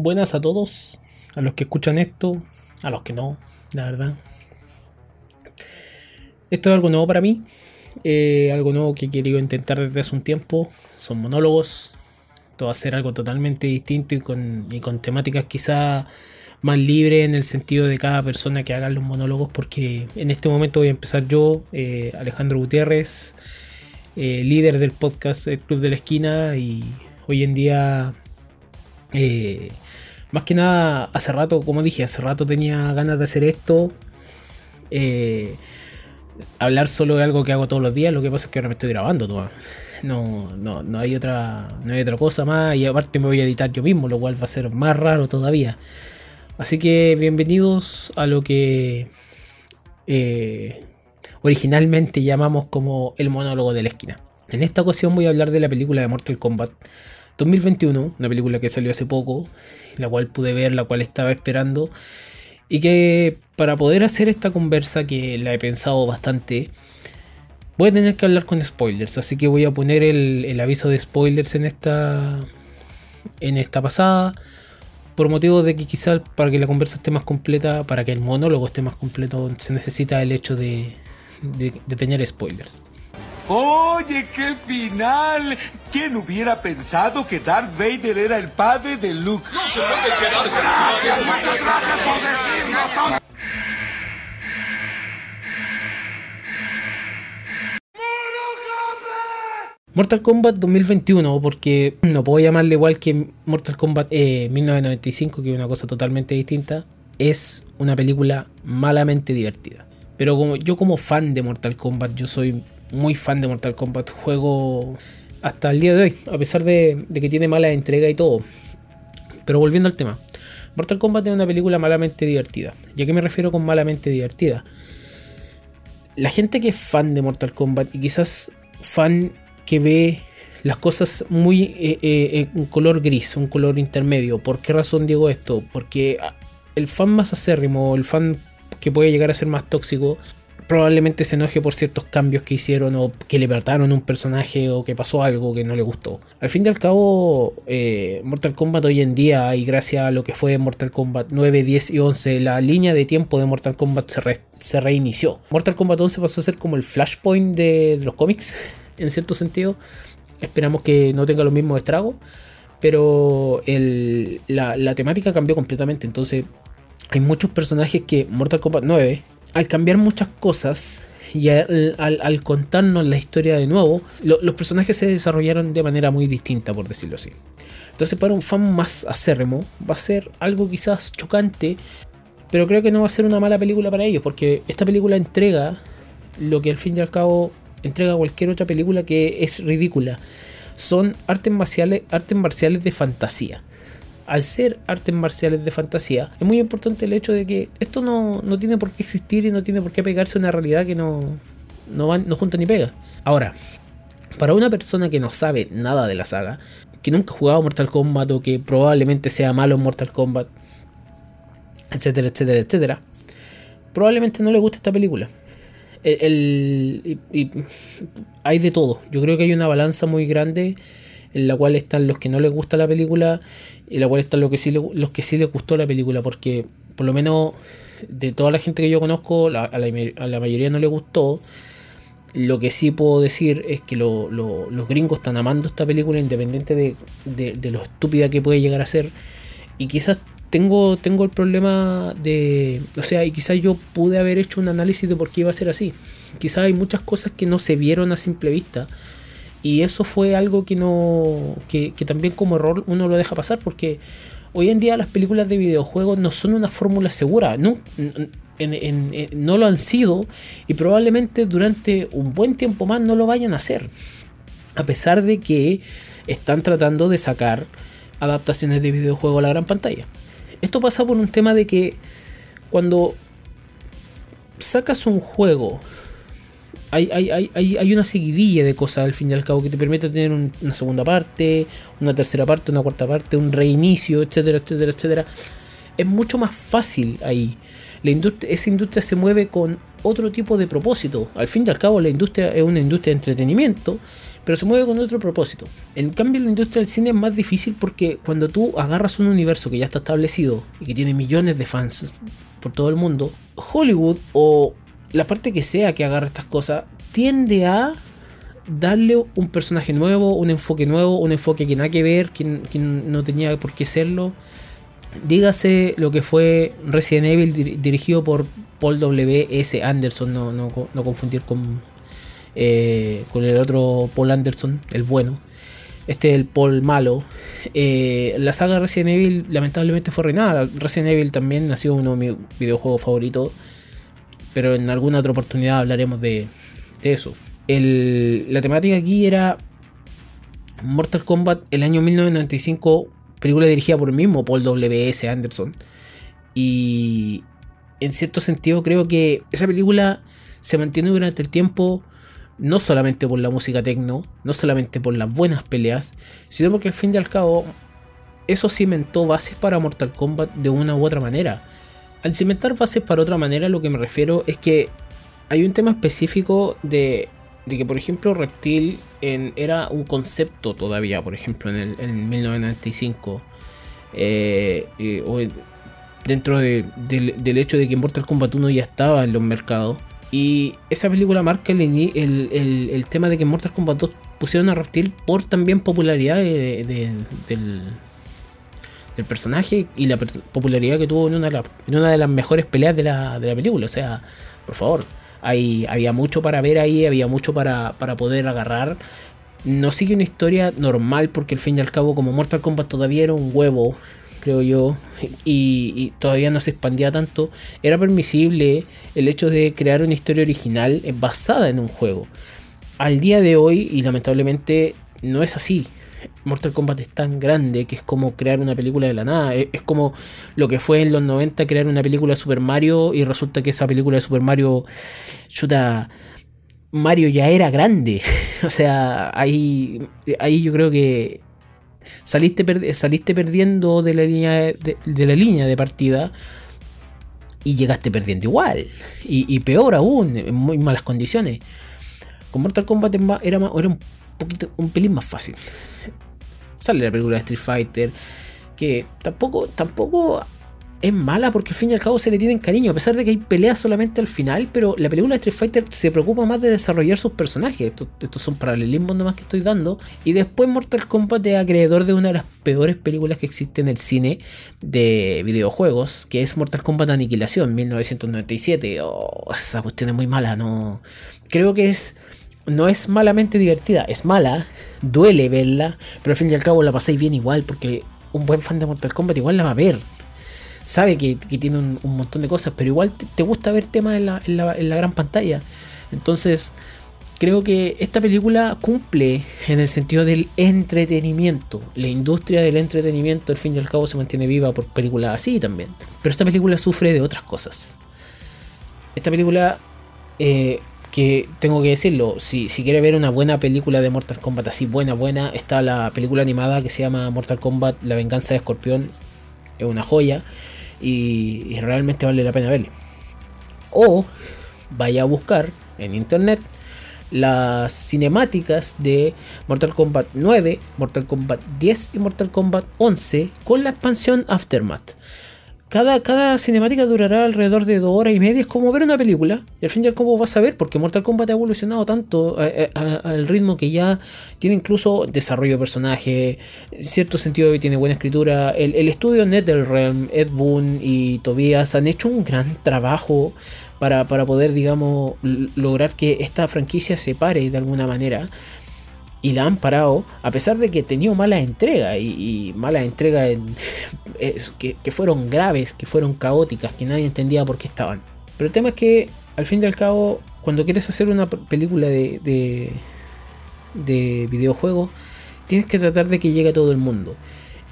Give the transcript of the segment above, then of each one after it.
Buenas a todos, a los que escuchan esto, a los que no, la verdad. Esto es algo nuevo para mí, eh, algo nuevo que he querido intentar desde hace un tiempo. Son monólogos, todo ser algo totalmente distinto y con, con temáticas quizá más libres en el sentido de cada persona que haga los monólogos, porque en este momento voy a empezar yo, eh, Alejandro Gutiérrez, eh, líder del podcast El Club de la Esquina y hoy en día eh, más que nada, hace rato, como dije, hace rato tenía ganas de hacer esto. Eh, hablar solo de algo que hago todos los días, lo que pasa es que ahora me estoy grabando. No, no, no hay otra, no hay otra cosa más y aparte me voy a editar yo mismo, lo cual va a ser más raro todavía. Así que bienvenidos a lo que eh, originalmente llamamos como el monólogo de la esquina. En esta ocasión voy a hablar de la película de Mortal Kombat 2021, una película que salió hace poco, la cual pude ver, la cual estaba esperando. Y que para poder hacer esta conversa, que la he pensado bastante, voy a tener que hablar con spoilers. Así que voy a poner el, aviso de spoilers en esta, en esta pasada. Por motivo de que quizás para que la conversa esté más completa, para que el monólogo esté más completo, se necesita el hecho de, de tener spoilers. Oye, qué final. ¿Quién hubiera pensado que Darth Vader era el padre de Luke? No se puede Gracias, muchas gracias por decirlo. Mortal Kombat 2021, porque no puedo llamarle igual que Mortal Kombat 1995, eh, que es una cosa totalmente distinta, es una película malamente divertida. Pero como yo como fan de Mortal Kombat, yo soy muy fan de Mortal Kombat. Juego hasta el día de hoy, a pesar de, que tiene mala entrega y todo. Pero volviendo al tema. Mortal Kombat es una película malamente divertida. ¿Y a qué me refiero con malamente divertida? La gente que es fan de Mortal Kombat y quizás fan que ve las cosas muy eh, eh, color gris, un color intermedio. ¿Por qué razón digo esto? Porque el fan más acérrimo, el fan que puede llegar a ser más tóxico, probablemente se enoje por ciertos cambios que hicieron o que le pertaron un personaje o que pasó algo que no le gustó. Al fin y al cabo, eh, Mortal Kombat hoy en día y gracias a lo que fue Mortal Kombat 9, 10 y 11, la línea de tiempo de Mortal Kombat se, reinició. Mortal Kombat 11 pasó a ser como el flashpoint de, los cómics, en cierto sentido. Esperamos que no tenga los mismos estragos. Pero la, la temática cambió completamente. Entonces, hay muchos personajes que Mortal Kombat 9 al cambiar muchas cosas y al, contarnos la historia de nuevo, los personajes se desarrollaron de manera muy distinta, por decirlo así. Entonces, para un fan más acérrimo, va a ser algo quizás chocante, pero creo que no va a ser una mala película para ellos, porque esta película entrega lo que al fin y al cabo entrega cualquier otra película que es ridícula. Son artes marciales, artes marciales de fantasía al ser artes marciales de fantasía, es muy importante el hecho de que esto no, tiene por qué existir y no tiene por qué pegarse a una realidad que no, no, no junta ni pega. Ahora, para una persona que no sabe nada de la saga, que nunca ha jugado Mortal Kombat o que probablemente sea malo en Mortal Kombat, etcétera, etcétera, etcétera, probablemente no le guste esta película. El, hay de todo. Yo creo que hay una balanza muy grande en la cual están los que no les gusta la película y en la cual están los que sí, los que sí les gustó la película, porque por lo menos de toda la gente que yo conozco, a, la, mayoría no le gustó. Lo que sí puedo decir es que los gringos están amando esta película independiente de, de, lo estúpida que puede llegar a ser. Y quizás tengo, tengo el problema de... O sea, y quizás yo pude haber hecho un análisis de por qué iba a ser así. Quizás hay muchas cosas que no se vieron a simple vista y eso fue algo que no. Que, también como error uno lo deja pasar. Porque hoy en día las películas de videojuegos no son una fórmula segura. No, no lo han sido. Y probablemente durante un buen tiempo más no lo vayan a hacer. A pesar de que están tratando de sacar adaptaciones de videojuegos a la gran pantalla. Esto pasa por un tema de que cuando sacas un juego hay, hay, hay, hay, una seguidilla de cosas al fin y al cabo que te permite tener una segunda parte, una tercera parte, una cuarta parte, un reinicio, etcétera, etcétera, etcétera. Es mucho más fácil ahí. La industria, esa industria se mueve con otro tipo de propósito. Al fin y al cabo la industria es una industria de entretenimiento, pero se mueve con otro propósito. En cambio, la industria del cine es más difícil porque cuando tú agarras un universo que ya está establecido y que tiene millones de fans por todo el mundo, Hollywood o la parte que sea que agarre estas cosas tiende a darle un personaje nuevo, un enfoque nuevo, un enfoque que nada que ver, que, no tenía por qué serlo. Dígase lo que fue Resident Evil dirigido por Paul W. S. Anderson, no, no, confundir con, eh, con el otro Paul Anderson, el bueno. Este es el Paul malo. Eh, la saga Resident Evil lamentablemente fue reinada. Resident Evil también ha sido uno de mis videojuegos favoritos. Pero en alguna otra oportunidad hablaremos de, eso la temática aquí era Mortal Kombat el año 1995, película dirigida por el mismo Paul W.S. Anderson. Y en cierto sentido creo que esa película se mantiene durante el tiempo no solamente por la música techno, no solamente por las buenas peleas, sino porque al fin y al cabo eso cimentó bases para Mortal Kombat de una u otra manera. Al cimentar bases para otra manera lo que me refiero es que hay un tema específico de de que, por ejemplo, Reptil era un concepto todavía, por ejemplo, en, el, en 1995. Eh, dentro del, hecho de que Mortal Kombat 1 ya estaba en los mercados. Y esa película marca el, el, tema de que Mortal Kombat 2 pusieron a Reptil por también popularidad del, del personaje y la popularidad que tuvo en una, de las mejores peleas de la, de la película. O sea, por favor había mucho para ver ahí, había mucho para, poder agarrar. No sigue una historia normal porque al fin y al cabo como Mortal Kombat todavía era un huevo, creo yo, y, todavía no se expandía tanto, era permisible el hecho de crear una historia original basada en un juego. Al día de hoy, y lamentablemente no es así, Mortal Kombat es tan grande que es como crear una película de la nada. Es, como lo que fue en los 90 crear una película de Super Mario y resulta que esa película de Super Mario, chuta, Mario ya era grande. o sea, ahí, ahí yo creo que saliste, saliste perdiendo de la, línea de, la línea de partida y llegaste perdiendo igual. Y, peor aún, en muy malas condiciones. Con Mortal Kombat era, era un poquito, un pelín más fácil sale la película de Street Fighter, que tampoco, tampoco es mala porque al fin y al cabo se le tienen cariño, a pesar de que hay peleas solamente al final, pero la película de Street Fighter se preocupa más de desarrollar sus personajes. Estos, son paralelismos nomás que estoy dando. Y después Mortal Kombat es acreedor de una de las peores películas que existe en el cine de videojuegos, que es Mortal Kombat Aniquilación, 1997. Oh, esa cuestión es muy mala, no. Creo que es no es malamente divertida, es mala, duele verla, pero al fin y al cabo la pasáis bien igual, porque un buen fan de Mortal Kombat igual la va a ver. Sabe que, tiene un, montón de cosas, pero igual te, gusta ver temas en la, en, la, gran pantalla. Entonces, creo que esta película cumple en el sentido del entretenimiento. La industria del entretenimiento, al fin y al cabo, se mantiene viva por películas así también. Pero esta película sufre de otras cosas. Esta película eh, que tengo que decirlo, si, si quiere ver una buena película de Mortal Kombat así buena, buena, está la película animada que se llama Mortal Kombat La venganza de Escorpión, es una joya y, realmente vale la pena verla. O vaya a buscar en internet las cinemáticas de Mortal Kombat 9, Mortal Kombat 10 y Mortal Kombat 11 con la expansión Aftermath. Cada, cada cinemática durará alrededor de dos horas y media. Es como ver una película. Y al fin y al cabo vas a ver, porque Mortal Kombat ha evolucionado tanto al ritmo que ya tiene incluso desarrollo de personaje. En cierto sentido, tiene buena escritura. El, el estudio NetherRealm, Ed Boon y Tobias han hecho un gran trabajo para, para poder, digamos, lograr que esta franquicia se pare de alguna manera y la han parado a pesar de que tenía mala entrega y, malas entregas que, fueron graves, que fueron caóticas, que nadie entendía por qué estaban. Pero el tema es que al fin y al cabo, cuando quieres hacer una película de, de, de videojuegos, tienes que tratar de que llegue a todo el mundo.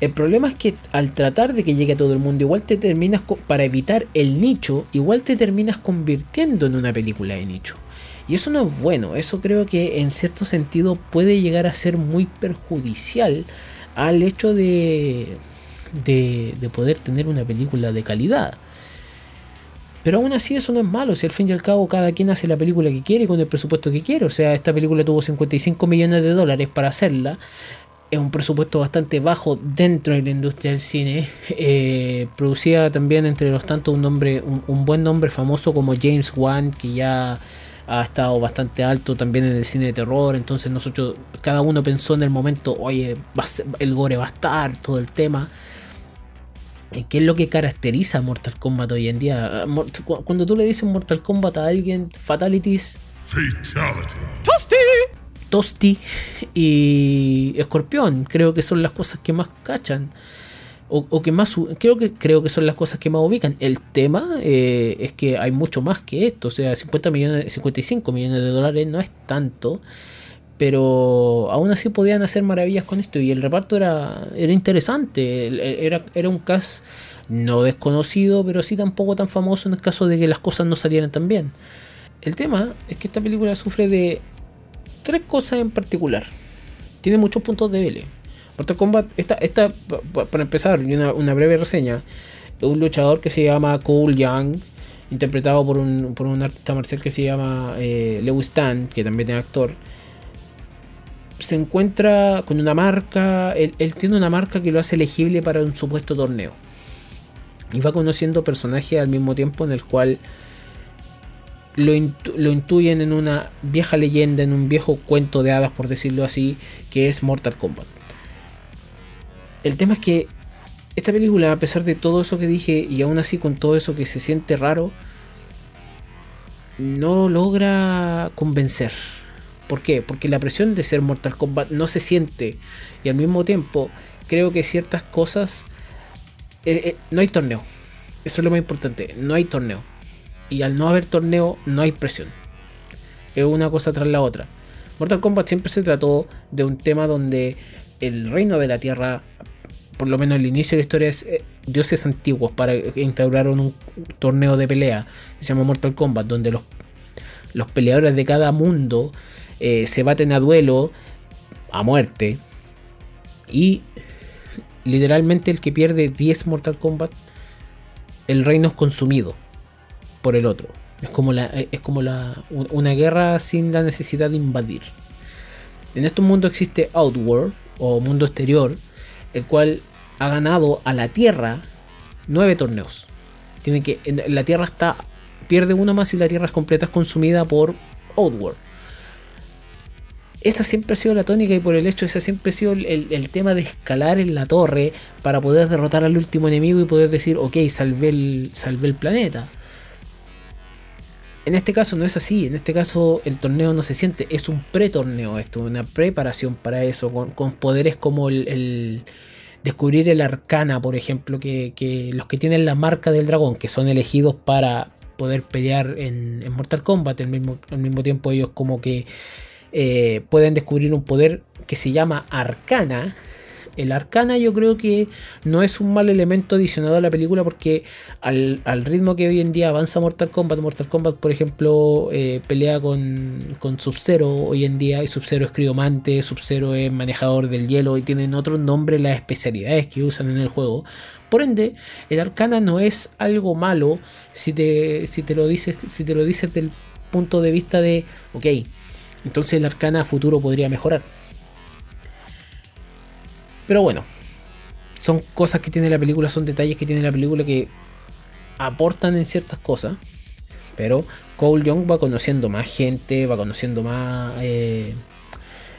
El problema es que al tratar de que llegue a todo el mundo, igual te terminas, para evitar el nicho, igual te terminas convirtiendo en una película de nicho. Y eso no es bueno, eso creo que en cierto sentido puede llegar a ser muy perjudicial al hecho de, de, poder tener una película de calidad. Pero aún así eso no es malo, si al fin y al cabo cada quien hace la película que quiere con el presupuesto que quiere. O sea, esta película tuvo 55 millones de dólares para hacerla. Es un presupuesto bastante bajo dentro de la industria del cine. Eh, producida también entre los tantos un, nombre, un, buen nombre famoso como James Wan, que ya ha estado bastante alto también en el cine de terror. Entonces nosotros, cada uno pensó en el momento, oye, el gore va a estar, todo el tema. ¿Qué es lo que caracteriza a Mortal Kombat hoy en día? Ah, cuando tú le dices Mortal Kombat a alguien, Fatalities. Fatality. Tosti. Tosti y Escorpión. Creo que son las cosas que más cachan. O, que más creo que creo que son las cosas que más ubican. El tema eh, es que hay mucho más que esto. O sea, 50 millones, 55 millones de dólares no es tanto pero aún así podían hacer maravillas con esto y el reparto era, era interesante, era, era un cast no desconocido, pero sí tampoco tan famoso en el caso de que las cosas no salieran tan bien. El tema es que esta película sufre de tres cosas en particular. Tiene muchos puntos de débiles. Mortal Kombat, esta, esta, para empezar, una, una breve reseña. Un luchador que se llama Cole Young, interpretado por un, por un artista marcial que se llama eh, Lewis Tan, que también es actor se encuentra con una marca, él, tiene una marca que lo hace elegible para un supuesto torneo. Y va conociendo personajes al mismo tiempo en el cual lo, lo, intuyen en una vieja leyenda, en un viejo cuento de hadas, por decirlo así, que es Mortal Kombat. El tema es que esta película, a pesar de todo eso que dije, y aún así con todo eso que se siente raro, no logra convencer ¿Por qué? Porque la presión de ser Mortal Kombat no se siente. Y al mismo tiempo, creo que ciertas cosas. Eh, eh, no hay torneo. Eso es lo más importante. No hay torneo. Y al no haber torneo, no hay presión. Es una cosa tras la otra. Mortal Kombat siempre se trató de un tema donde el reino de la tierra, por lo menos el inicio de la historia, es eh, dioses antiguos para instauraron un torneo de pelea. Se llama Mortal Kombat, donde los, los peleadores de cada mundo eh, se baten a duelo a muerte. Y literalmente el que pierde 10 Mortal Kombat, el reino es consumido por el otro. Es como, la, eh, es como la, una guerra sin la necesidad de invadir. En este mundo existe Outworld o mundo exterior, el cual ha ganado a la Tierra nueve torneos. Tiene que la Tierra está pierde uno más y la Tierra es completa es consumida por Outworld esa siempre ha sido la tónica y por el hecho, ese siempre ha sido el, tema de escalar en la torre para poder derrotar al último enemigo y poder decir, ok, salvé el, salvé el planeta. En este caso no es así, en este caso el torneo no se siente, es un pre-torneo esto, una preparación para eso, con, poderes como el, descubrir el arcana, por ejemplo, que, los que tienen la marca del dragón, que son elegidos para poder pelear en, Mortal Kombat, al mismo, tiempo ellos como que eh, pueden descubrir un poder que se llama Arcana. El Arcana yo creo que no es un mal elemento adicionado a la película porque al, ritmo que hoy en día avanza Mortal Kombat, Mortal Kombat por ejemplo eh, pelea con, con Sub-Zero hoy en día y Sub-Zero es criomante, Sub-Zero es manejador del hielo y tienen otro nombre las especialidades que usan en el juego. Por ende, el Arcana no es algo malo si te, si te lo dices si te lo dices del punto de vista de, ok, entonces el arcana futuro podría mejorar. Pero bueno, son cosas que tiene la película, son detalles que tiene la película que aportan en ciertas cosas. Pero Cole Young va conociendo más gente, va conociendo más eh,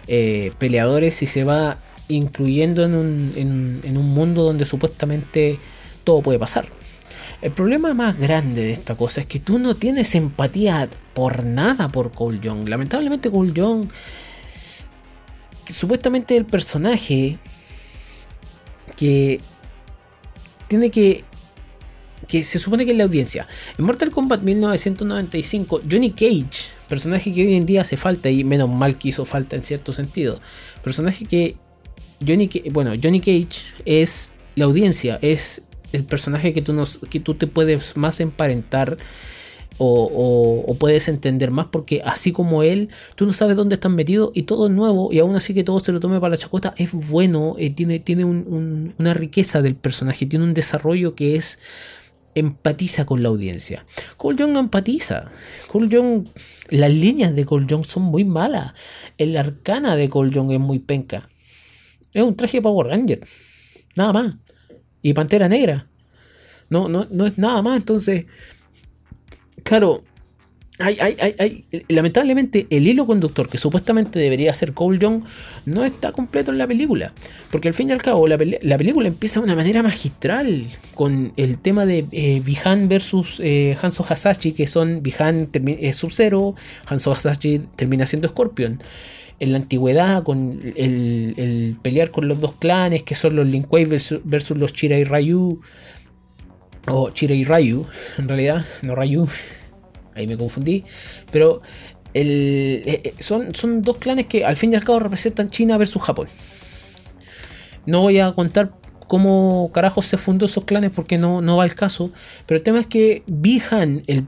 eh, peleadores y se va incluyendo en un, en un mundo donde supuestamente todo puede pasar. El problema más grande de esta cosa es que tú no tienes empatía por nada por Cole Young. Lamentablemente Cole Young, supuestamente el personaje que tiene que que se supone que es la audiencia. En Mortal Kombat 1995, Johnny Cage, personaje que hoy en día hace falta y menos mal que hizo falta en cierto sentido. Personaje que Johnny, bueno, Johnny Cage es la audiencia, es el personaje que tú, nos, que tú te puedes más emparentar o, puedes entender más porque así como él, tú no sabes dónde están metidos y todo es nuevo y aún así que todo se lo tome para la chacota es bueno, eh, tiene, tiene una riqueza del personaje, tiene un desarrollo que es empatiza con la audiencia. Cole Young empatiza. Cole Young, las líneas de Cole son muy malas. El arcana de Cole es muy penca. Es un traje de Power Ranger. Nada más. Y Pantera Negra. No, no, no es nada más. Entonces, claro, hay, hay, hay, lamentablemente el hilo conductor que supuestamente debería ser Cole Young no está completo en la película. Porque al fin y al cabo la, película empieza de una manera magistral con el tema de eh, Bihan versus eh, Hanzo Hasashi, que son Bihan es Sub-Zero, Hanzo Hasashi termina siendo Scorpion. En la antigüedad, con el, pelear con los dos clanes, que son los Linkway versus, versus los Chirai Ryu, o Chirai Ryu, en realidad, no Ryu ahí me confundí, pero el, eh, eh, son, dos clanes que al fin y al cabo representan China versus Japón. No voy a contar cómo carajos se fundó esos clanes porque no, no va al caso, pero el tema es que Bihan, el,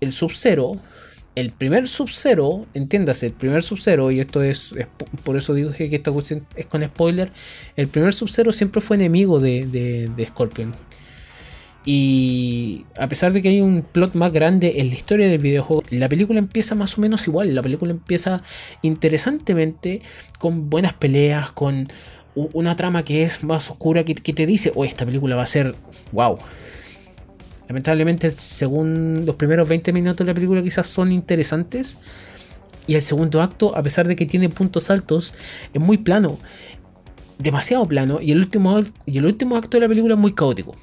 el Sub-Zero, el primer Sub-Zero, entiéndase, el primer Sub-Zero, y esto es, por eso digo que esta cuestión es con spoiler, el primer Sub-Zero siempre fue enemigo de, de, de Scorpion. Y a pesar de que hay un plot más grande en la historia del videojuego, la película empieza más o menos igual. La película empieza interesantemente con buenas peleas, con una trama que es más oscura, que, te dice, oh, esta película va a ser wow. Lamentablemente, según los primeros 20 minutos de la película quizás son interesantes. Y el segundo acto, a pesar de que tiene puntos altos, es muy plano. Demasiado plano. Y el último, y el último acto de la película es muy caótico.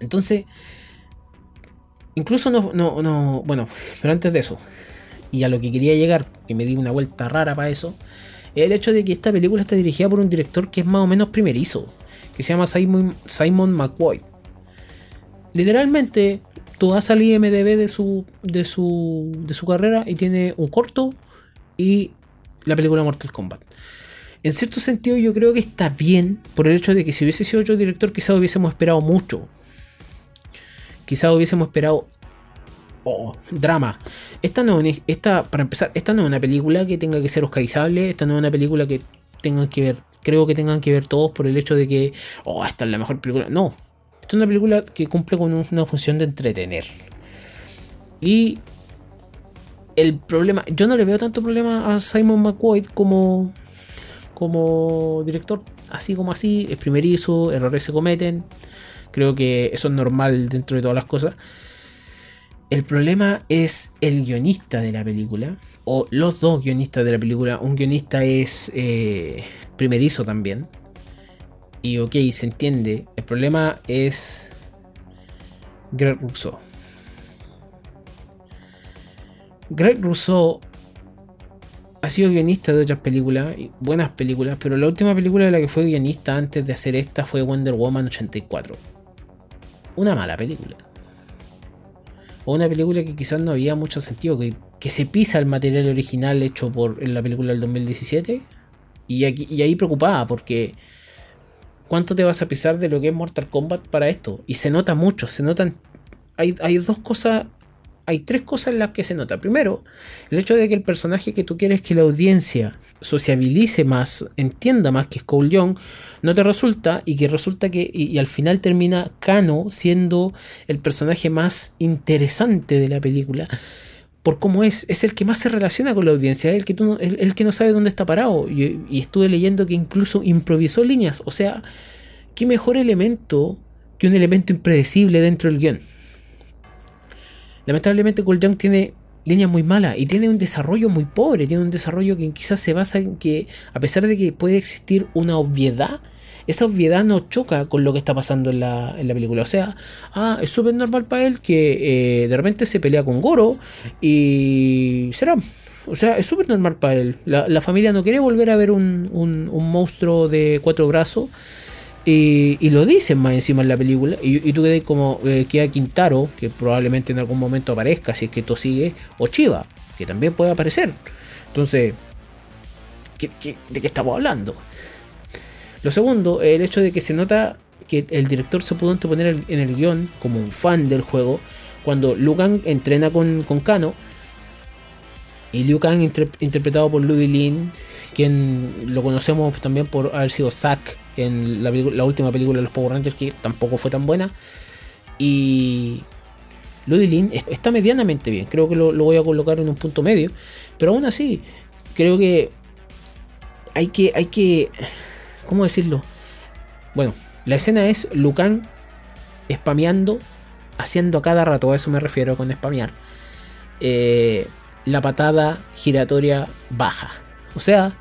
Entonces, incluso no, no, no, bueno, pero antes de eso, y a lo que quería llegar, que me di una vuelta rara para eso, es el hecho de que esta película está dirigida por un director que es más o menos primerizo, que se llama Simon, Simon McCoy. Literalmente, tú vas al IMDB de su, de, su, de su carrera y tiene un corto y la película Mortal Kombat. En cierto sentido yo creo que está bien por el hecho de que si hubiese sido otro director quizás hubiésemos esperado mucho quizás hubiésemos esperado drama. Esta no esta, para empezar, esta no es una película que tenga que ser oscarizable, esta no es una película que tengan que ver, creo que tengan que ver todos por el hecho de que, oh, esta es la mejor película. No, esta es una película que cumple con una función de entretener. Y el problema, yo no le veo tanto problema a Simon McCoy como, como director, así como así, es primerizo, errores se cometen. Creo que eso es normal dentro de todas las cosas. El problema es el guionista de la película, o los dos guionistas de la película. Un guionista es eh, primerizo también. Y ok, se entiende. El problema es Greg Rousseau. Greg Rousseau ha sido guionista de otras películas, buenas películas, pero la última película de la que fue guionista antes de hacer esta fue Wonder Woman 84 una mala película. O una película que quizás no había mucho sentido, que, se pisa el material original hecho por en la película del 2017. Y, aquí, y ahí preocupada, porque ¿cuánto te vas a pisar de lo que es Mortal Kombat para esto? Y se nota mucho, se notan... Hay, hay dos cosas hay tres cosas en las que se nota. Primero, el hecho de que el personaje que tú quieres que la audiencia sociabilice más, entienda más que es Cole Young, no te resulta y que resulta que y, al final termina Kano siendo el personaje más interesante de la película. Por cómo es, es el que más se relaciona con la audiencia, es el que, tú el, que no sabe dónde está parado. Y, y estuve leyendo que incluso improvisó líneas. O sea, ¿qué mejor elemento que un elemento impredecible dentro del guion? Lamentablemente Cole Young tiene líneas muy malas y tiene un desarrollo muy pobre, tiene un desarrollo que quizás se basa en que a pesar de que puede existir una obviedad, esa obviedad no choca con lo que está pasando en la, en la película. O sea, ah, es súper normal para él que eh, de repente se pelea con Goro y será. O sea, es súper normal para él. La, familia no quiere volver a ver un, un, un monstruo de cuatro brazos y, lo dicen más encima en la película. Y, tú quedas como eh, queda Quintaro, que probablemente en algún momento aparezca si es que esto sigue, o Chiva, que también puede aparecer. Entonces, de qué estamos hablando? Lo segundo, el hecho de que se nota que el director se pudo anteponer en el guion como un fan del juego cuando Lugan entrena con, con Kano. Y Liu Kang interpretado por Louis Lin, quien lo conocemos también por haber sido Zack en la, última película de los Power Rangers, que tampoco fue tan buena. Y Ludwig está medianamente bien. Creo que lo, voy a colocar en un punto medio. Pero aún así, creo que hay que. Hay que. ¿Cómo decirlo? Bueno, la escena es Lucan spameando, haciendo a cada rato, a eso me refiero con spamear. Eh, la patada giratoria baja. O sea,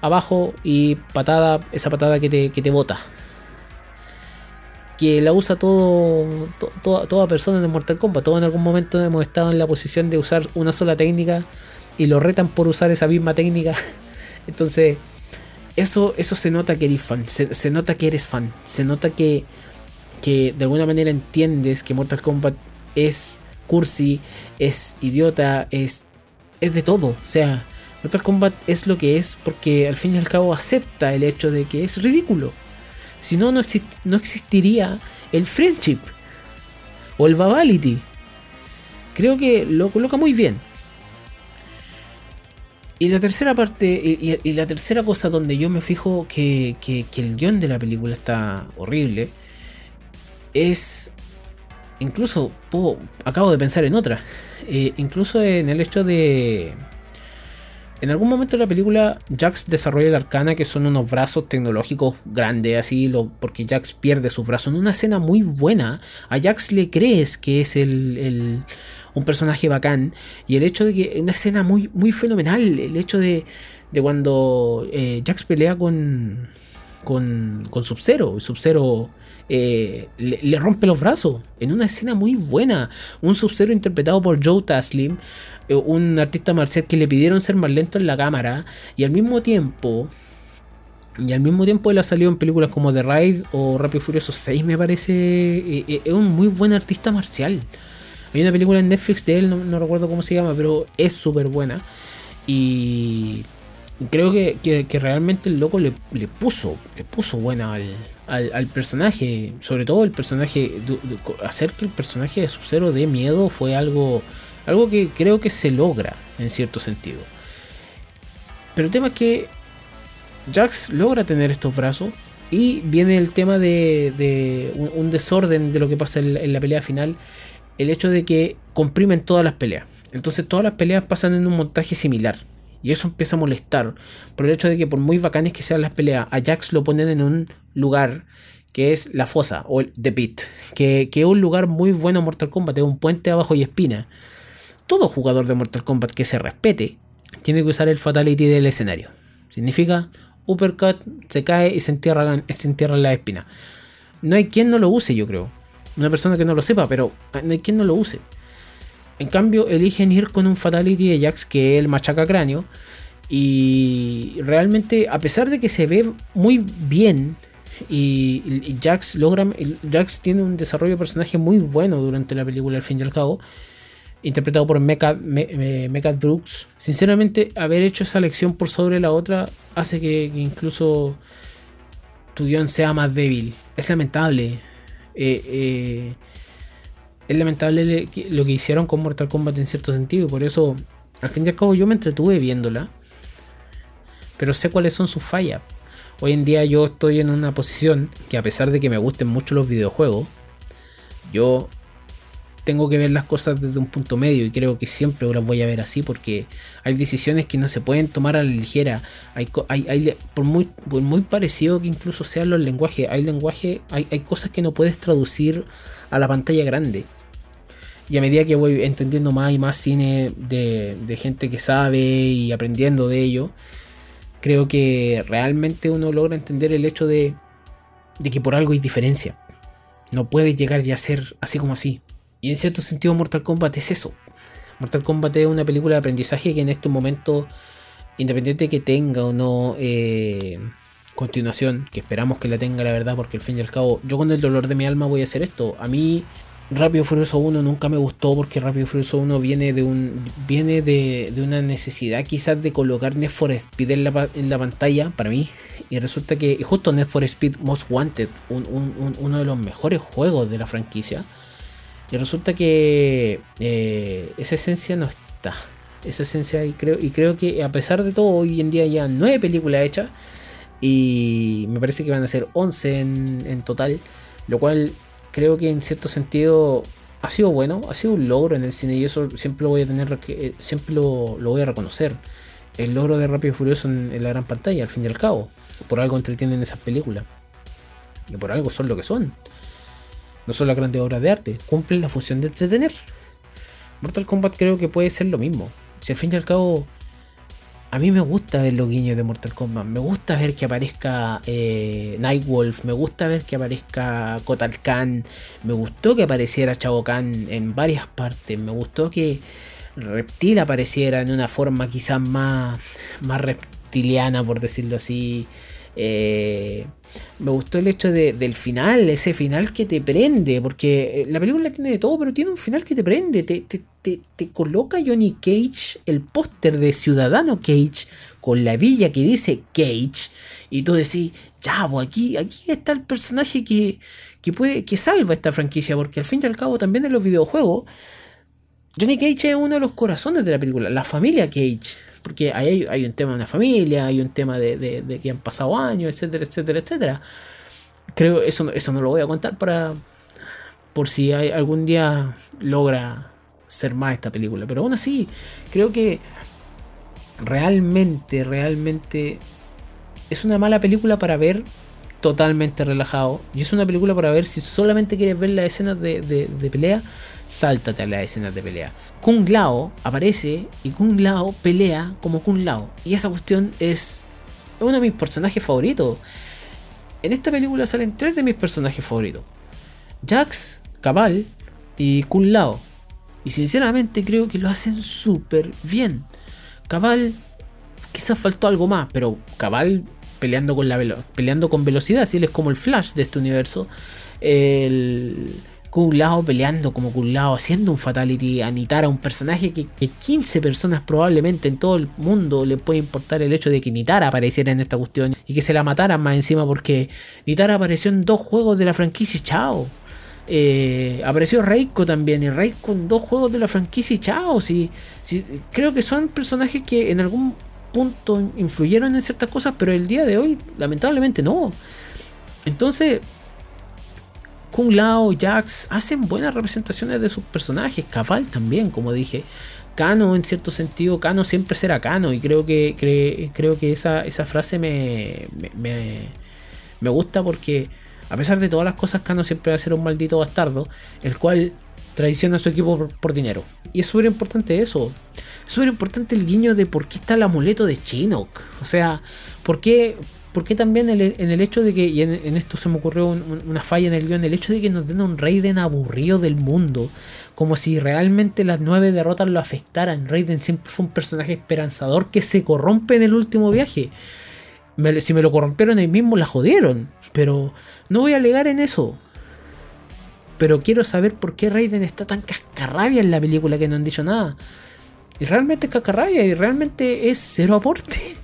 abajo y patada, esa patada que te, que te bota que la usa todo, toda persona de Mortal Kombat. Todos en algún momento hemos estado en la posición de usar una sola técnica y lo retan por usar esa misma técnica. Entonces, eso, eso se nota que eres fan, se, nota que eres fan, se nota que, que de alguna manera entiendes que Mortal Kombat es cursi, es idiota, es, es de todo. O sea, Mortal Kombat es lo que es porque al fin y al cabo acepta el hecho de que es ridículo. Si no, no, existiría el friendship o el babality. Creo que lo coloca muy bien. Y la tercera parte, y, la tercera cosa donde yo me fijo que, el guion de la película está horrible, es, incluso, acabo de pensar en otra, eh, incluso en el hecho de, en algún momento de la película, Jax desarrolla el arcana, que son unos brazos tecnológicos grandes, así, lo, porque Jax pierde sus brazos. En una escena muy buena, a Jax le crees que es el, un personaje bacán. Y el hecho de que, una escena muy, muy fenomenal, el hecho de, de cuando eh, Jax pelea con, con, con Sub-Zero. Sub-Zero eh, le, rompe los brazos. En una escena muy buena. Un Sub-Zero interpretado por Joe Taslim. Eh, un artista marcial que le pidieron ser más lento en la cámara. Y al mismo tiempo. Y al mismo tiempo él ha salido en películas como The Raid o Rápido Furioso 6 me parece. Eh, es un muy buen artista marcial. Hay una película en Netflix de él, no recuerdo cómo se llama, pero es súper buena. Y creo que, realmente el loco le, puso, le puso buena al, personaje. Sobre todo el personaje. hacer que el personaje de Sub-Zero dé miedo fue algo. Algo que creo que se logra en cierto sentido. Pero el tema es que Jax logra tener estos brazos. Y viene el tema de, un, desorden de lo que pasa en la pelea final. El hecho de que comprimen todas las peleas. Entonces todas las peleas pasan en un montaje similar. Y eso empieza a molestar. Por el hecho de que por muy bacanes que sean las peleas, a Jax lo ponen en un lugar que es la fosa o el The Pit. Que, es un lugar muy bueno en Mortal Kombat. Es un puente abajo y espina. Todo jugador de Mortal Kombat que se respete tiene que usar el Fatality del escenario. Significa uppercut, se cae y se entierra, se entierra en la espina. No hay quien no lo use, yo creo. Una persona que no lo sepa, pero no hay quien no lo use. En cambio, eligen ir con un Fatality de Jax que es el machaca cráneo. Y realmente, a pesar de que se ve muy bien, y, Jax logra. Jax tiene un desarrollo de personaje muy bueno durante la película, al fin y al cabo. Interpretado por Mecha, Brooks. Sinceramente, haber hecho esa lección por sobre la otra hace que, incluso tu guion sea más débil. Es lamentable. Eh, eh, es lamentable lo que hicieron con Mortal Kombat en cierto sentido. Por eso, al fin y al cabo, yo me entretuve viéndola. Pero sé cuáles son sus fallas. Hoy en día yo estoy en una posición que a pesar de que me gusten mucho los videojuegos, yo tengo que ver las cosas desde un punto medio y creo que siempre las voy a ver así porque hay decisiones que no se pueden tomar a la ligera. Hay, hay, por, muy, muy parecido que incluso sean los lenguajes, hay lenguaje, hay, hay cosas que no puedes traducir a la pantalla grande. Y a medida que voy entendiendo más y más cine de, gente que sabe y aprendiendo de ello, creo que realmente uno logra entender el hecho de, de que por algo hay diferencia. No puede llegar ya a ser así como así. Y en cierto sentido Mortal Kombat es eso. Mortal Kombat es una película de aprendizaje que en este momento, independiente que tenga o no eh, continuación, que esperamos que la tenga la verdad, porque al fin y al cabo, yo con el dolor de mi alma voy a hacer esto. A mí Rápido Furioso 1 nunca me gustó porque Rápido Furioso 1 viene de un viene de, una necesidad quizás de colocar Need for Speed en la, en la pantalla para mí y resulta que justo Need for Speed Most Wanted uno de los mejores juegos de la franquicia y resulta que eh, esa esencia no está. Esa esencia y creo, y creo que a pesar de todo, hoy en día ya nueve películas hechas. Y me parece que van a ser 11 en, total. Lo cual creo que en cierto sentido ha sido bueno, ha sido un logro en el cine y eso siempre lo voy a tener, eh, siempre lo, voy a reconocer. El logro de Rápido y Furioso en, la gran pantalla, al fin y al cabo. Por algo entretienen esas películas. Y por algo son lo que son. No son las grandes obras de arte, cumplen la función de entretener. Mortal Kombat creo que puede ser lo mismo. Si al fin y al cabo a mí me gusta ver los guiños de Mortal Kombat. Me gusta ver que aparezca eh, Nightwolf. Me gusta ver que aparezca Kotal Khan. Me gustó que apareciera Chavo Khan en varias partes. Me gustó que Reptil apareciera en una forma quizás más, más reptiliana, por decirlo así. Eh, me gustó el hecho del final, ese final que te prende, porque eh, la película tiene de todo, pero tiene un final que te prende, te, te, coloca Johnny Cage el póster de Ciudadano Cage con la villa que dice Cage, y tú decís, ya, pues aquí, aquí está el personaje que, que, puede, que salva esta franquicia, porque al fin y al cabo también en los videojuegos, Johnny Cage es uno de los corazones de la película, la familia Cage porque hay, hay un tema de una familia, hay un tema de, que han pasado años, etcétera, etcétera, etcétera. Creo eso, eso no lo voy a contar para por si algún día logra ser más esta película. Pero aún así, creo que realmente, realmente es una mala película para ver totalmente relajado. Y es una película para ver si solamente quieres ver las escenas de, de, pelea, sáltate a las escenas de pelea. Kung Lao aparece y Kung Lao pelea como Kung Lao. Y esa cuestión es uno de mis personajes favoritos. En esta película salen tres de mis personajes favoritos. Jax, Cabal y Kung Lao. Y sinceramente creo que lo hacen súper bien. Cabal quizás faltó algo más, pero Cabal peleando con, la peleando con velocidad, si él es como el Flash de este universo. El Kung Lao peleando como Kung Lao, haciendo un fatality a Nitara, un personaje que, 15 personas probablemente en todo el mundo le puede importar el hecho de que Nitara apareciera en esta cuestión y que se la mataran más encima porque Nitara apareció en dos juegos de la franquicia chao. Eh, apareció Reiko también, y Reiko en dos juegos de la franquicia chao. Si, creo que son personajes que en algún punto influyeron en ciertas cosas, pero el día de hoy, lamentablemente, no. Entonces, Kung Lao, Jax hacen buenas representaciones de sus personajes. Cabal también, como dije. Kano, en cierto sentido, Kano siempre será Kano. Y creo que, creo que esa, esa frase me, me, me, gusta porque, a pesar de todas las cosas, Kano siempre va a ser un maldito bastardo, el cual traiciona a su equipo por, dinero. Y es súper importante eso. Es súper importante el guiño de por qué está el amuleto de Chinook. O sea, por qué, por qué también en el, hecho de que, y en, esto se me ocurrió una falla en el guion, el hecho de que nos den un Raiden aburrido del mundo. Como si realmente las nueve derrotas lo afectaran. Raiden siempre fue un personaje esperanzador que se corrompe en el último viaje. si me lo corrompieron ahí mismo, la jodieron. Pero no voy a alegar en eso. Pero quiero saber por qué Raiden está tan cascarrabia en la película que no han dicho nada. Y realmente es cascarrabia y realmente es cero aporte.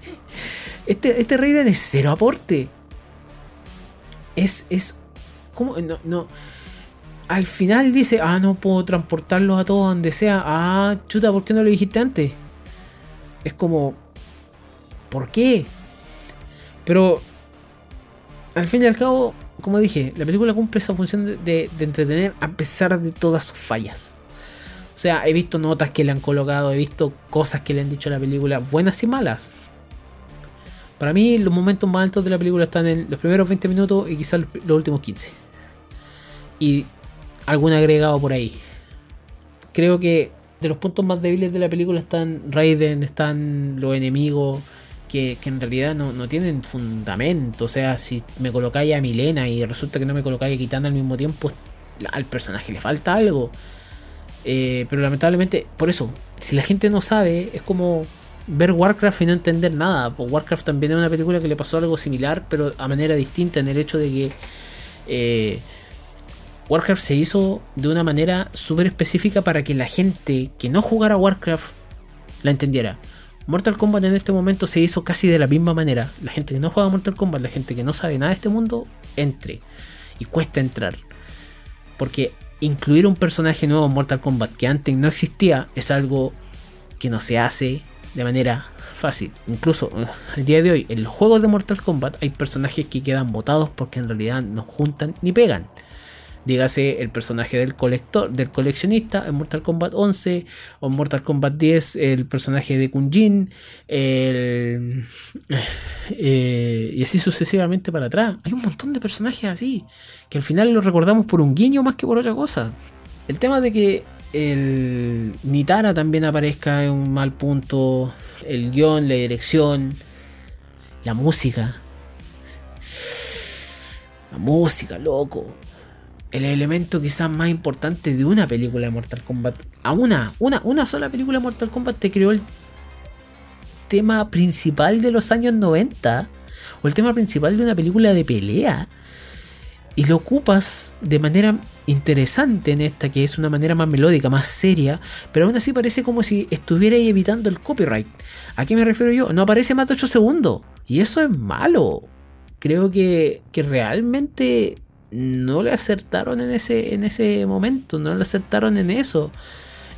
Este, este Raiden es cero aporte. Es. es. ¿Cómo? No, no. Al final dice, ah, no puedo transportarlos a todos donde sea. Ah, chuta, ¿por qué no lo dijiste antes? Es como. ¿Por qué? Pero. Al fin y al cabo, como dije, la película cumple esa función de, entretener a pesar de todas sus fallas. O sea, he visto notas que le han colocado, he visto cosas que le han dicho a la película, buenas y malas. Para mí, los momentos más altos de la película están en los primeros 20 minutos y quizás los últimos 15. Y algún agregado por ahí. Creo que de los puntos más débiles de la película están Raiden, están los enemigos que, en realidad no, tienen fundamento. O sea, si me colocáis a Milena y resulta que no me colocáis a Kitana al mismo tiempo, al personaje le falta algo. Eh, pero lamentablemente, por eso, si la gente no sabe, es como ver Warcraft y no entender nada. Pues Warcraft también es una película que le pasó algo similar, pero a manera distinta en el hecho de que eh, Warcraft se hizo de una manera súper específica para que la gente que no jugara Warcraft la entendiera. Mortal Kombat en este momento se hizo casi de la misma manera. La gente que no juega Mortal Kombat, la gente que no sabe nada de este mundo, entre. Y cuesta entrar. Porque incluir un personaje nuevo en Mortal Kombat que antes no existía es algo que no se hace de manera fácil. Incluso eh, al día de hoy, en los juegos de Mortal Kombat hay personajes que quedan botados porque en realidad no juntan ni pegan. Dígase el personaje del colector, del coleccionista en Mortal Kombat 11 o en Mortal Kombat 10 el personaje de Kunjin eh, y así sucesivamente para atrás. Hay un montón de personajes así que al final los recordamos por un guiño más que por otra cosa. El tema de que el Nitara también aparezca en un mal punto, el guion, la dirección, la música. La música, loco el elemento quizás más importante de una película de Mortal Kombat. A una, una, una sola película de Mortal Kombat te creó el tema principal de los años 90. O el tema principal de una película de pelea. Y lo ocupas de manera interesante en esta, que es una manera más melódica, más seria, pero aún así parece como si estuvierais evitando el copyright. ¿A qué me refiero yo? No aparece más de 8 segundos. Y eso es malo. Creo que, que realmente no le acertaron en ese, en ese momento, no le acertaron en eso.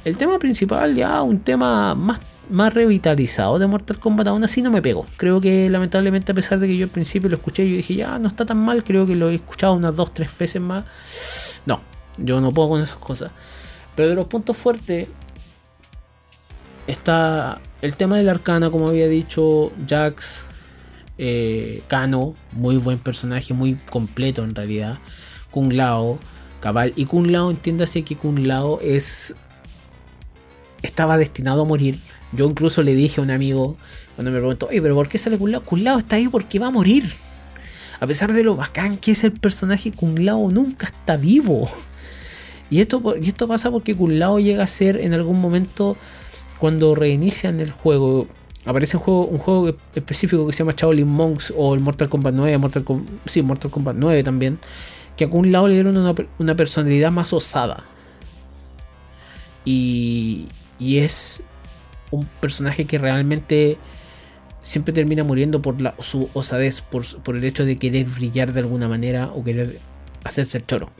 El tema principal, ya un tema más, más revitalizado de Mortal Kombat, aún así no me pegó. Creo que lamentablemente, a pesar de que yo al principio lo escuché, yo dije, ya no está tan mal, creo que lo he escuchado unas dos, tres veces más. No, yo no puedo con esas cosas. Pero de los puntos fuertes está el tema del arcana, como había dicho Jax, eh, Kano, muy buen personaje, muy completo en realidad. Kung Lao, cabal. Y Kung Lao, entiéndase que Kung Lao es. Estaba destinado a morir. Yo incluso le dije a un amigo cuando me preguntó, pero ¿por qué sale Kung Lao? Kung Lao está ahí porque va a morir. A pesar de lo bacán que es el personaje, Kung Lao nunca está vivo. Y esto, y esto pasa porque Kung Lao llega a ser en algún momento cuando reinician el juego aparece un juego, un juego específico que se llama Shaolin Monks o el Mortal Kombat 9, Mortal sí, Mortal Kombat 9 también, que a un lado le dieron una, personalidad más osada. Y, y es un personaje que realmente siempre termina muriendo por la, su osadez, por, por, el hecho de querer brillar de alguna manera o querer hacerse el choro.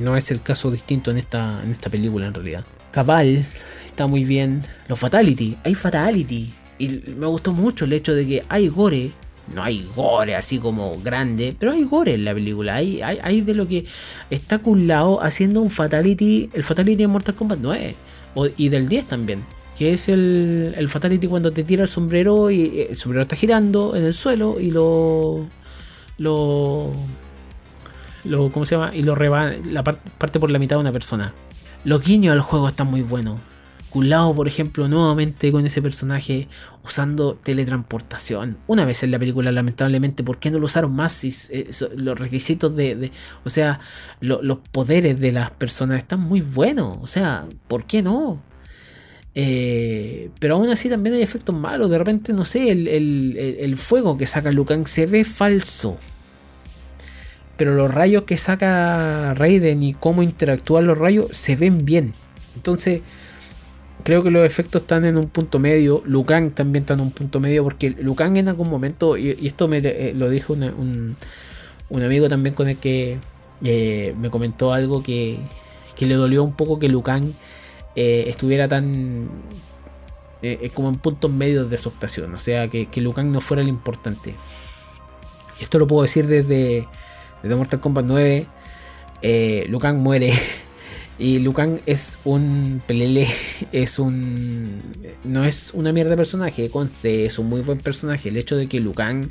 No es el caso distinto en esta, en esta película en realidad. Cabal está muy bien. Los Fatality, hay Fatality. Y me gustó mucho el hecho de que hay gore. No hay gore así como grande, pero hay gore en la película. Hay, hay, de lo que está Lao haciendo un Fatality, el Fatality de Mortal Kombat 9 y del 10 también. Que es el, el Fatality cuando te tira el sombrero y eh, el sombrero está girando en el suelo y lo. Lo. lo ¿Cómo se llama? Y lo reba, la parte por la mitad de una persona. Los guiños al juego están muy buenos. Kulao, por ejemplo, nuevamente con ese personaje usando teletransportación. Una vez en la película, lamentablemente, ¿por qué no lo usaron más? Eh, los requisitos de, o sea, los poderes de las personas están muy buenos. O sea, ¿por qué no? Eh, pero aún así también hay efectos malos. De repente, no sé, el, fuego que saca Lucan se ve falso. Pero los rayos que saca Raiden y cómo interactúan los rayos se ven bien. Entonces, creo que los efectos están en un punto medio. Lucan también está en un punto medio. Porque Lucan en algún momento, y, esto me eh, lo dijo un, amigo también con el que eh, me comentó algo que, que, le dolió un poco que Lucan eh, estuviera tan como en puntos medios de su actuación. O sea, que, que Lucan no fuera lo importante. Esto lo puedo decir desde, desde Mortal Kombat 9. Lucan muere Y Lucan es un pelele, es un. No es una mierda de personaje, conste, es un muy buen personaje. El hecho de que Lucan,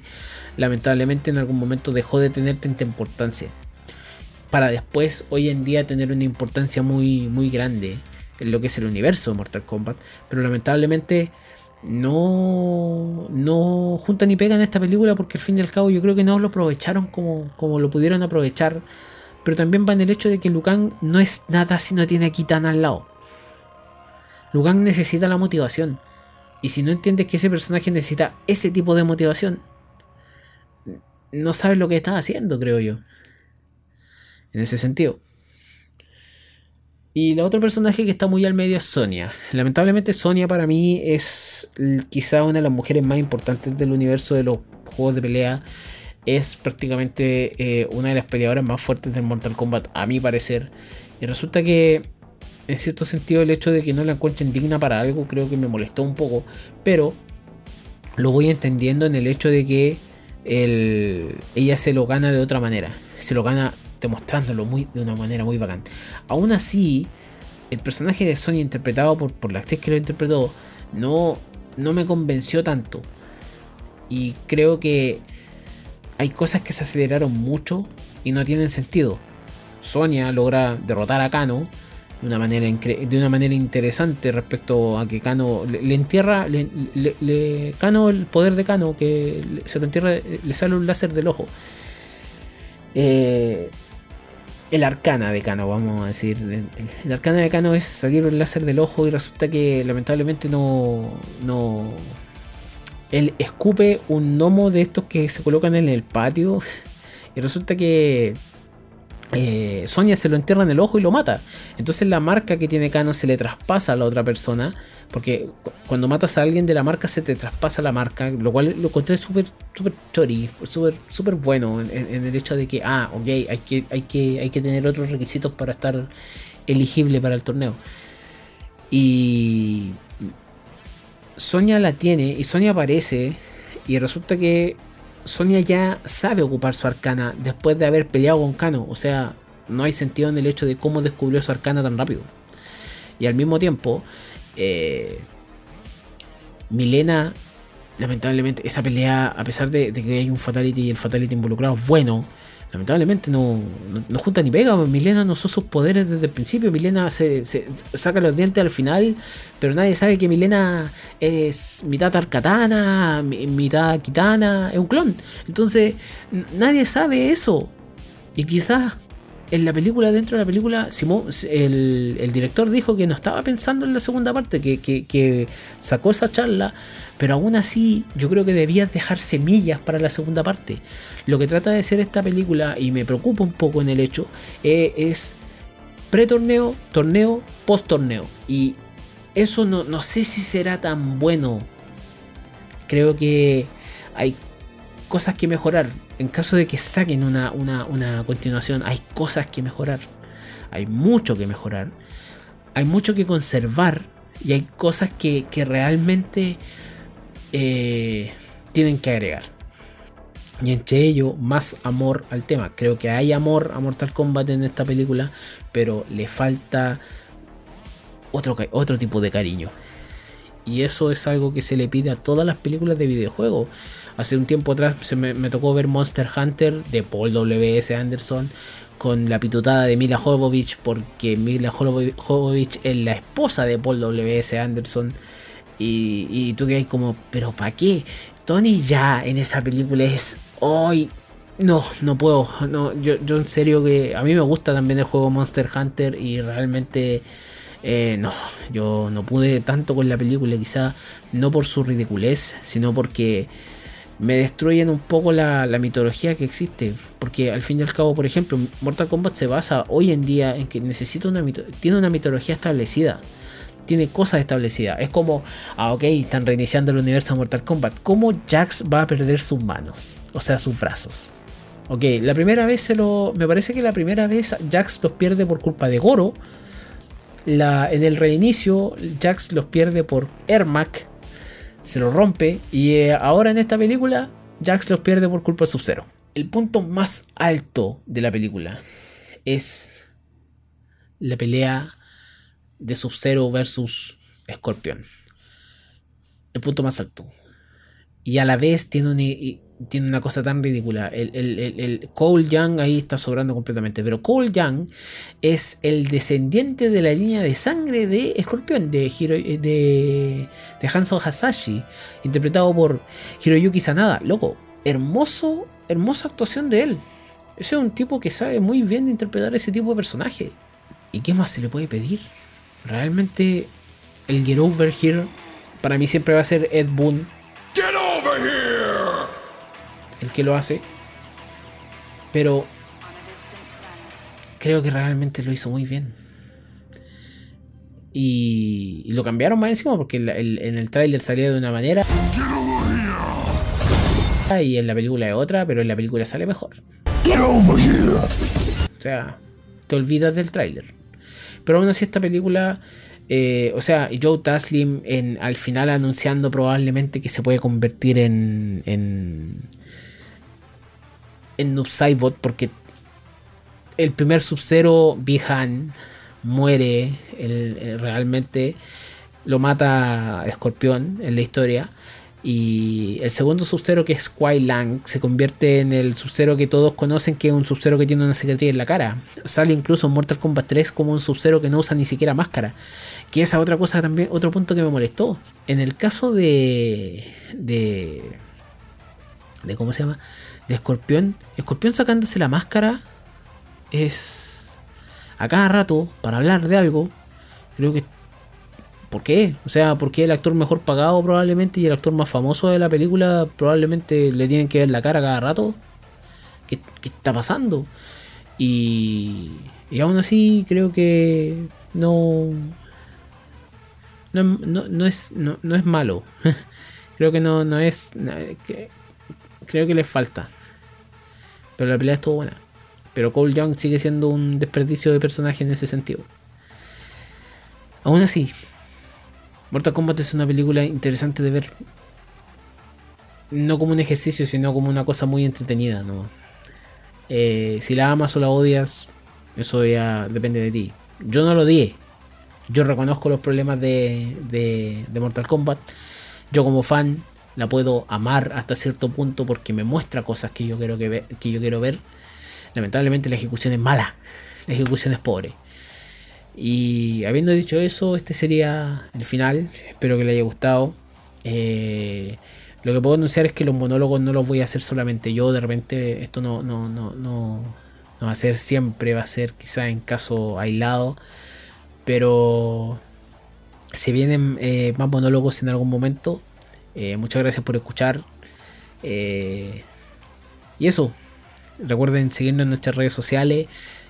lamentablemente, en algún momento dejó de tener tanta importancia. Para después, hoy en día, tener una importancia muy, muy grande en lo que es el universo de Mortal Kombat. Pero lamentablemente, no, no juntan ni pegan esta película porque al fin y al cabo yo creo que no lo aprovecharon como, como lo pudieron aprovechar pero también va en el hecho de que Lucan no es nada si no tiene a Kitana al lado. Lucan necesita la motivación. Y si no entiendes que ese personaje necesita ese tipo de motivación, no sabes lo que estás haciendo, creo yo. En ese sentido. Y la otro personaje que está muy al medio es Sonia. Lamentablemente Sonia para mí es quizá una de las mujeres más importantes del universo de los juegos de pelea es prácticamente eh, una de las peleadoras más fuertes del Mortal Kombat, a mi parecer. Y resulta que, en cierto sentido, el hecho de que no la encuentren digna para algo, creo que me molestó un poco. Pero lo voy entendiendo en el hecho de que ella se lo gana de otra manera. Se lo gana demostrándolo muy, de una manera muy bacán. Aún así, el personaje de Sonya interpretado por, por la actriz que lo interpretó no, no me convenció tanto. Y creo que hay cosas que se aceleraron mucho y no tienen sentido. Sonya logra derrotar a Kano de una manera, de una manera interesante respecto a que Kano le, entierra, le, le, Kano, el poder de Kano, que se lo entierra, le sale un láser del ojo. Eh, el arcana de Kano, vamos a decir. El, arcana de Kano es salir el láser del ojo y resulta que lamentablemente no. no él escupe un gnomo de estos que se colocan en el patio y resulta que eh, Sonia se lo entierra en el ojo y lo mata. Entonces la marca que tiene Kano se le traspasa a la otra persona. Porque cuando matas a alguien de la marca se te traspasa la marca. Lo cual lo encontré súper super chori, súper super bueno en, el hecho de que, ah, ok, hay que, hay, que, hay que tener otros requisitos para estar elegible para el torneo. Y Sonia la tiene y Sonia aparece y resulta que Sonia ya sabe ocupar su arcana después de haber peleado con Kano. O sea, no hay sentido en el hecho de cómo descubrió su arcana tan rápido. Y al mismo tiempo, eh, Milena, lamentablemente, esa pelea, a pesar de, que hay un fatality y el fatality involucrado bueno, lamentablemente no, no, junta ni pega. Milena no usó sus poderes desde el principio. Milena se, saca los dientes al final, pero nadie sabe que Milena es mitad Arcatana, mitad Kitana, es un clon. Entonces, nadie sabe eso. Y quizás en la película, dentro de la película, Simón, el, director dijo que no estaba pensando en la segunda parte, que, sacó esa charla, pero aún así yo creo que debías dejar semillas para la segunda parte. Lo que trata de ser esta película, y me preocupa un poco en el hecho, eh, es pre-torneo, torneo, post-torneo. Y eso no, no sé si será tan bueno. Creo que hay cosas que mejorar. En caso de que saquen una, continuación, hay cosas que mejorar. Hay mucho que mejorar. Hay mucho que conservar. Y hay cosas que, realmente eh, tienen que agregar. Y entre ello, más amor al tema. Creo que hay amor a Mortal Kombat en esta película, pero le falta otro, otro tipo de cariño. Y eso es algo que se le pide a todas las películas de videojuegos. Hace un tiempo atrás se me, tocó ver Monster Hunter de Paul W.S. Anderson con la pitutada de Mila Jovovich porque Mila Jovovich es la esposa de Paul W.S. Anderson. Y, tú que hay como, pero ¿para qué? Tony ya en esa película es hoy. no, no puedo. No, yo, yo en serio que a mí me gusta también el juego Monster Hunter y realmente eh, no, yo no pude tanto con la película, quizá no por su ridiculez, sino porque me destruyen un poco la, mitología que existe. Porque al fin y al cabo, por ejemplo, Mortal Kombat se basa hoy en día en que necesita una tiene una mitología establecida. Tiene cosas establecidas. Es como, ah, ok, están reiniciando el universo de Mortal Kombat. ¿Cómo Jax va a perder sus manos? O sea, sus brazos. Ok, la primera vez se lo. Me parece que la primera vez Jax los pierde por culpa de Goro en el reinicio, Jax los pierde por Ermac, se lo rompe, y eh, ahora en esta película, Jax los pierde por culpa de Sub-Zero. El punto más alto de la película es la pelea de Sub-Zero versus Scorpion. El punto más alto. Y a la vez tiene un, tiene una cosa tan ridícula. El, el, Cole Young ahí está sobrando completamente. Pero Cole Young es el descendiente de la línea de sangre de Escorpión, de, eh, de, de Hanzo Hasashi, interpretado por Hiroyuki Sanada. Loco, hermoso, hermosa actuación de él. Ese es un tipo que sabe muy bien interpretar ese tipo de personaje. ¿Y qué más se le puede pedir? Realmente el Get Over Here para mí siempre va a ser Ed Boon. Get over here el que lo hace. Pero creo que realmente lo hizo muy bien. Y, lo cambiaron más encima porque en el tráiler salía de una manera. Y en la película de otra, pero en la película sale mejor. O sea, te olvidas del tráiler. Pero aún así esta película, eh, o sea, Joe Taslim en, al final anunciando probablemente que se puede convertir en, en, en Noob porque el primer Sub-Zero, Bihan, muere. El, realmente lo mata Escorpión en la historia. Y el segundo Sub-Zero, que es Kwai Lang, se convierte en el Sub-Zero que todos conocen, que es un Sub-Zero que tiene una cicatriz en la cara. Sale incluso en Mortal Kombat 3 como un Sub-Zero que no usa ni siquiera máscara. Que esa otra cosa también, otro punto que me molestó. En el caso de. de. De ¿Cómo se llama? De Escorpión. Escorpión sacándose la máscara es. a cada rato, para hablar de algo. Creo que ¿Por qué? O sea, porque el actor mejor pagado probablemente y el actor más famoso de la película probablemente le tienen que ver la cara cada rato. ¿Qué, está pasando? Y, y aún así creo que no... No, no, es, no, es malo. creo que no, no es... creo que le falta. Pero la pelea estuvo buena. Pero Cole Young sigue siendo un desperdicio de personaje en ese sentido. Aún así, Mortal Kombat es una película interesante de ver. No como un ejercicio, sino como una cosa muy entretenida, ¿no? Eh, si la amas o la odias, eso ya depende de ti. Yo no lo di. Yo reconozco los problemas de, de, Mortal Kombat. Yo como fan la puedo amar hasta cierto punto porque me muestra cosas que yo quiero, que, que yo quiero ver. Lamentablemente la ejecución es mala. La ejecución es pobre. Y habiendo dicho eso, este sería el final. Espero que le haya gustado. Eh, lo que puedo anunciar es que los monólogos no los voy a hacer solamente yo. De repente esto no, no, no, no, va a ser siempre, va a ser quizá en caso aislado. Pero se vienen eh, más monólogos en algún momento. Eh, muchas gracias por escuchar. y eso. Recuerden seguirnos en nuestras redes sociales.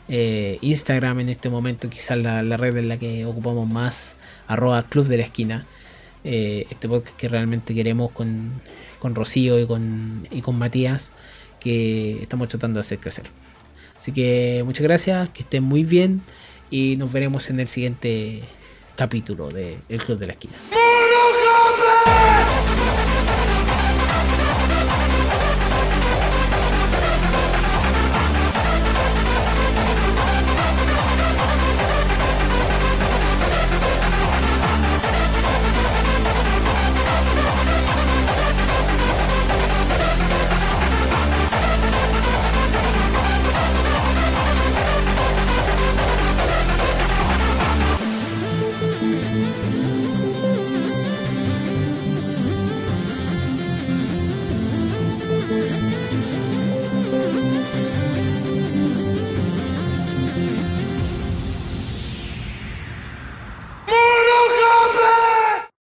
Eh, Instagram en este momento, quizás la, red en la que ocupamos más, arroba Club de la Esquina. Eh, este podcast que realmente queremos con, con Rocío y con, y con Matías, que estamos tratando de hacer crecer. Así que muchas gracias, que estén muy bien y nos veremos en el siguiente capítulo de El Club de la Esquina.